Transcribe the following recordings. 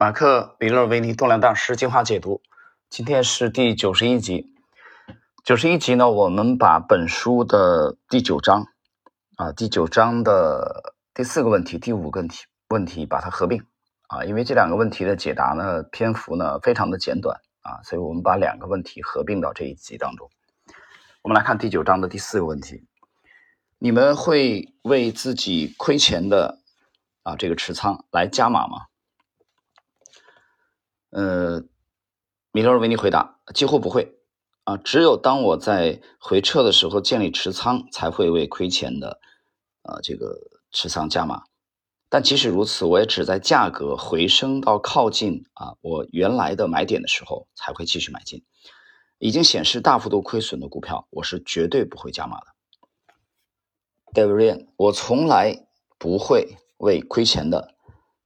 马克·米勒维尼动量大师精华解读，今天是第九十一集。九十一集呢，我们把本书的第九章啊，第九章的第四个问题、第五个问题问题把它合并啊，因为这两个问题的解答呢，篇幅呢非常的简短啊，所以我们把两个问题合并到这一集当中。我们来看第九章的第四个问题：你们会为自己亏钱的啊这个持仓来加码吗？呃，米勒尔维尼回答：几乎不会啊，只有当我在回撤的时候建立持仓，才会为亏钱的啊这个持仓加码。但即使如此，我也只在价格回升到靠近啊我原来的买点的时候才会继续买进。已经显示大幅度亏损的股票，我是绝对不会加码的。David，我从来不会为亏钱的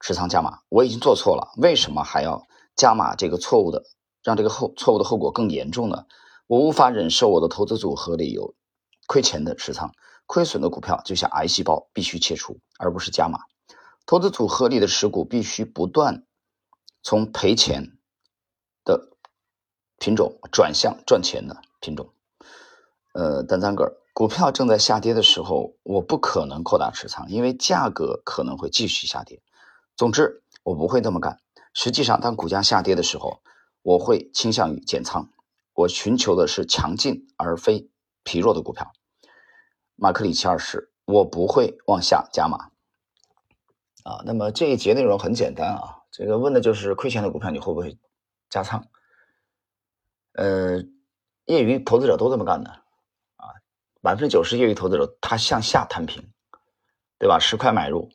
持仓加码。我已经做错了，为什么还要？加码这个错误的，让这个后错误的后果更严重呢？我无法忍受我的投资组合里有亏钱的持仓，亏损的股票就像癌细胞，必须切除，而不是加码。投资组合里的持股必须不断从赔钱的品种转向赚钱的品种。呃，单三个股票正在下跌的时候，我不可能扩大持仓，因为价格可能会继续下跌。总之，我不会这么干。实际上，当股价下跌的时候，我会倾向于减仓。我寻求的是强劲而非疲弱的股票。马克里奇二世，我不会往下加码。啊，那么这一节内容很简单啊，这个问的就是亏钱的股票你会不会加仓？呃，业余投资者都这么干的啊，百分之九十业余投资者他向下摊平，对吧？十块买入，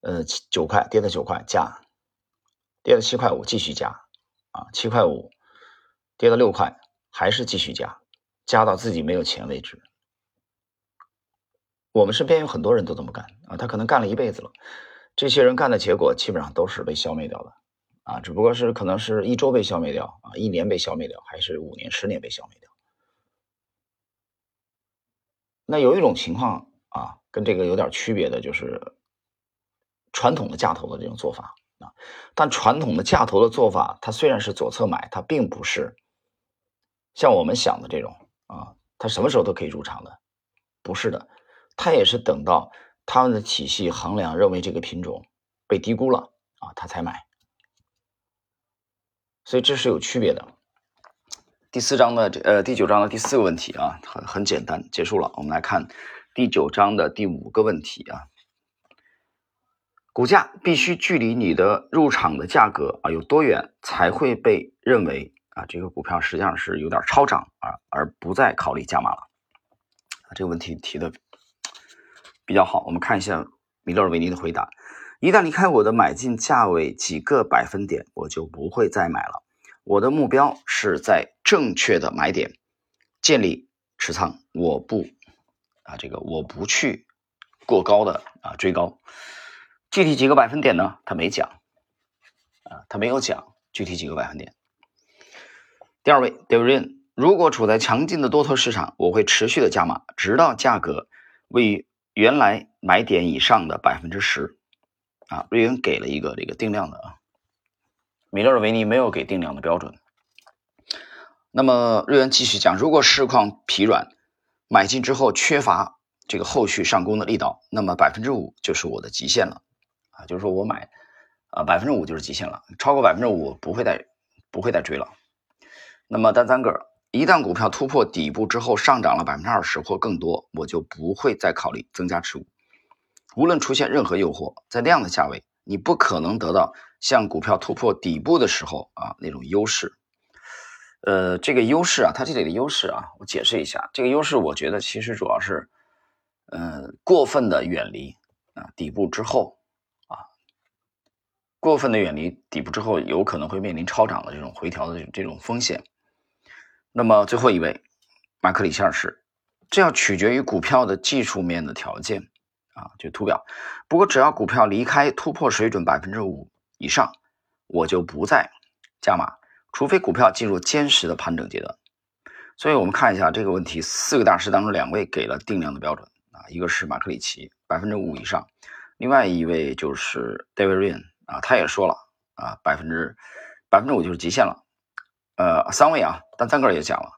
呃，九块跌到九块加。跌了七块五，继续加，啊，七块五跌到六块，还是继续加，加到自己没有钱为止。我们身边有很多人都这么干啊，他可能干了一辈子了，这些人干的结果基本上都是被消灭掉的，啊，只不过是可能是一周被消灭掉啊，一年被消灭掉，还是五年、十年被消灭掉。那有一种情况啊，跟这个有点区别的就是传统的价投的这种做法。但传统的价投的做法，它虽然是左侧买，它并不是像我们想的这种啊，它什么时候都可以入场的，不是的，它也是等到他们的体系衡量认为这个品种被低估了啊，他才买，所以这是有区别的。第四章的呃第九章的第四个问题啊，很很简单，结束了。我们来看第九章的第五个问题啊。股价必须距离你的入场的价格啊有多远才会被认为啊这个股票实际上是有点超涨啊而不再考虑加码了这个问题提的比较好，我们看一下米勒维尼的回答：一旦离开我的买进价位几个百分点，我就不会再买了。我的目标是在正确的买点建立持仓，我不啊这个我不去过高的啊追高。具体几个百分点呢？他没讲，啊，他没有讲具体几个百分点。第二位 d a v i n 如果处在强劲的多头市场，我会持续的加码，直到价格位于原来买点以上的百分之十。啊，瑞恩给了一个这个定量的啊，米勒尔维尼没有给定量的标准。那么瑞恩继续讲，如果市况疲软，买进之后缺乏这个后续上攻的力道，那么百分之五就是我的极限了。啊，就是说我买，啊百分之五就是极限了，超过百分之五不会再不会再追了。那么单三个，一旦股票突破底部之后上涨了百分之二十或更多，我就不会再考虑增加持股。无论出现任何诱惑，在那样的价位，你不可能得到像股票突破底部的时候啊那种优势。呃，这个优势啊，它这里的优势啊，我解释一下，这个优势我觉得其实主要是，呃，过分的远离啊底部之后。过分的远离底部之后，有可能会面临超涨的这种回调的这种风险。那么最后一位，马克里希尔是，这要取决于股票的技术面的条件啊，就图表。不过只要股票离开突破水准百分之五以上，我就不再加码，除非股票进入坚实的盘整阶段。所以我们看一下这个问题，四个大师当中两位给了定量的标准啊，一个是马克里奇百分之五以上，另外一位就是 David Ryan。啊，他也说了啊，百分之百分之五就是极限了。呃，三位啊，但三个也讲了，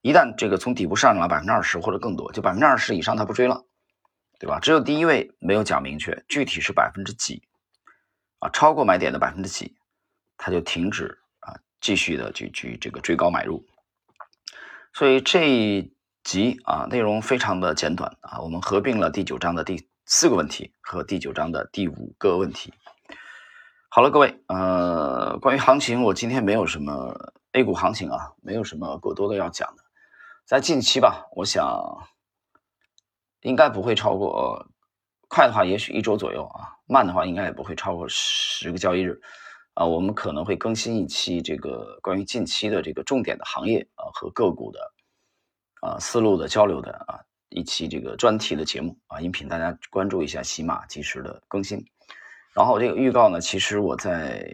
一旦这个从底部上涨了百分之二十或者更多，就百分之二十以上他不追了，对吧？只有第一位没有讲明确具体是百分之几啊，超过买点的百分之几，他就停止啊，继续的去去这个追高买入。所以这一集啊，内容非常的简短啊，我们合并了第九章的第四个问题和第九章的第五个问题。好了，各位，呃，关于行情，我今天没有什么 A 股行情啊，没有什么过多的要讲的。在近期吧，我想应该不会超过，快的话也许一周左右啊，慢的话应该也不会超过十个交易日啊。我们可能会更新一期这个关于近期的这个重点的行业啊和个股的啊思路的交流的啊一期这个专题的节目啊音频，大家关注一下喜马及时的更新。然后这个预告呢，其实我在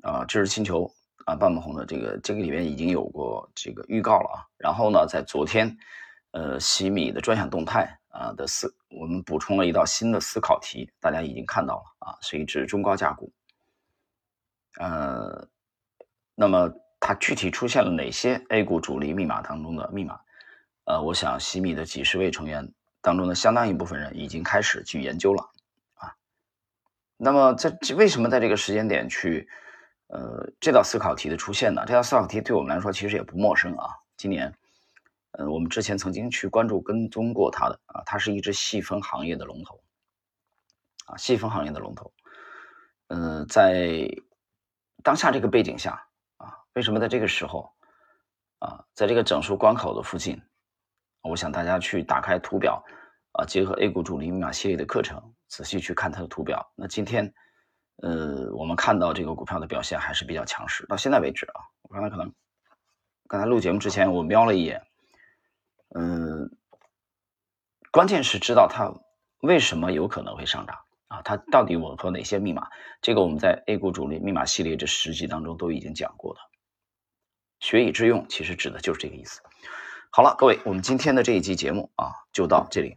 啊知识星球啊半亩红的这个这个里面已经有过这个预告了啊。然后呢，在昨天，呃，西米的专享动态啊的思，我们补充了一道新的思考题，大家已经看到了啊，是一只中高价股。呃，那么它具体出现了哪些 A 股主力密码当中的密码？呃，我想西米的几十位成员当中的相当一部分人已经开始去研究了。那么，在这为什么在这个时间点去，呃，这道思考题的出现呢？这道思考题对我们来说其实也不陌生啊。今年，呃，我们之前曾经去关注跟踪过它的啊，它是一只细分行业的龙头，啊，细分行业的龙头。嗯，在当下这个背景下啊，为什么在这个时候啊，在这个整数关口的附近，我想大家去打开图表啊，结合 A 股主力密码系列的课程。仔细去看它的图表，那今天，呃，我们看到这个股票的表现还是比较强势。到现在为止啊，我刚才可能刚才录节目之前我瞄了一眼，嗯，关键是知道它为什么有可能会上涨啊？它到底吻合哪些密码？这个我们在 A 股主力密码系列这十集当中都已经讲过的。学以致用，其实指的就是这个意思。好了，各位，我们今天的这一期节目啊，就到这里。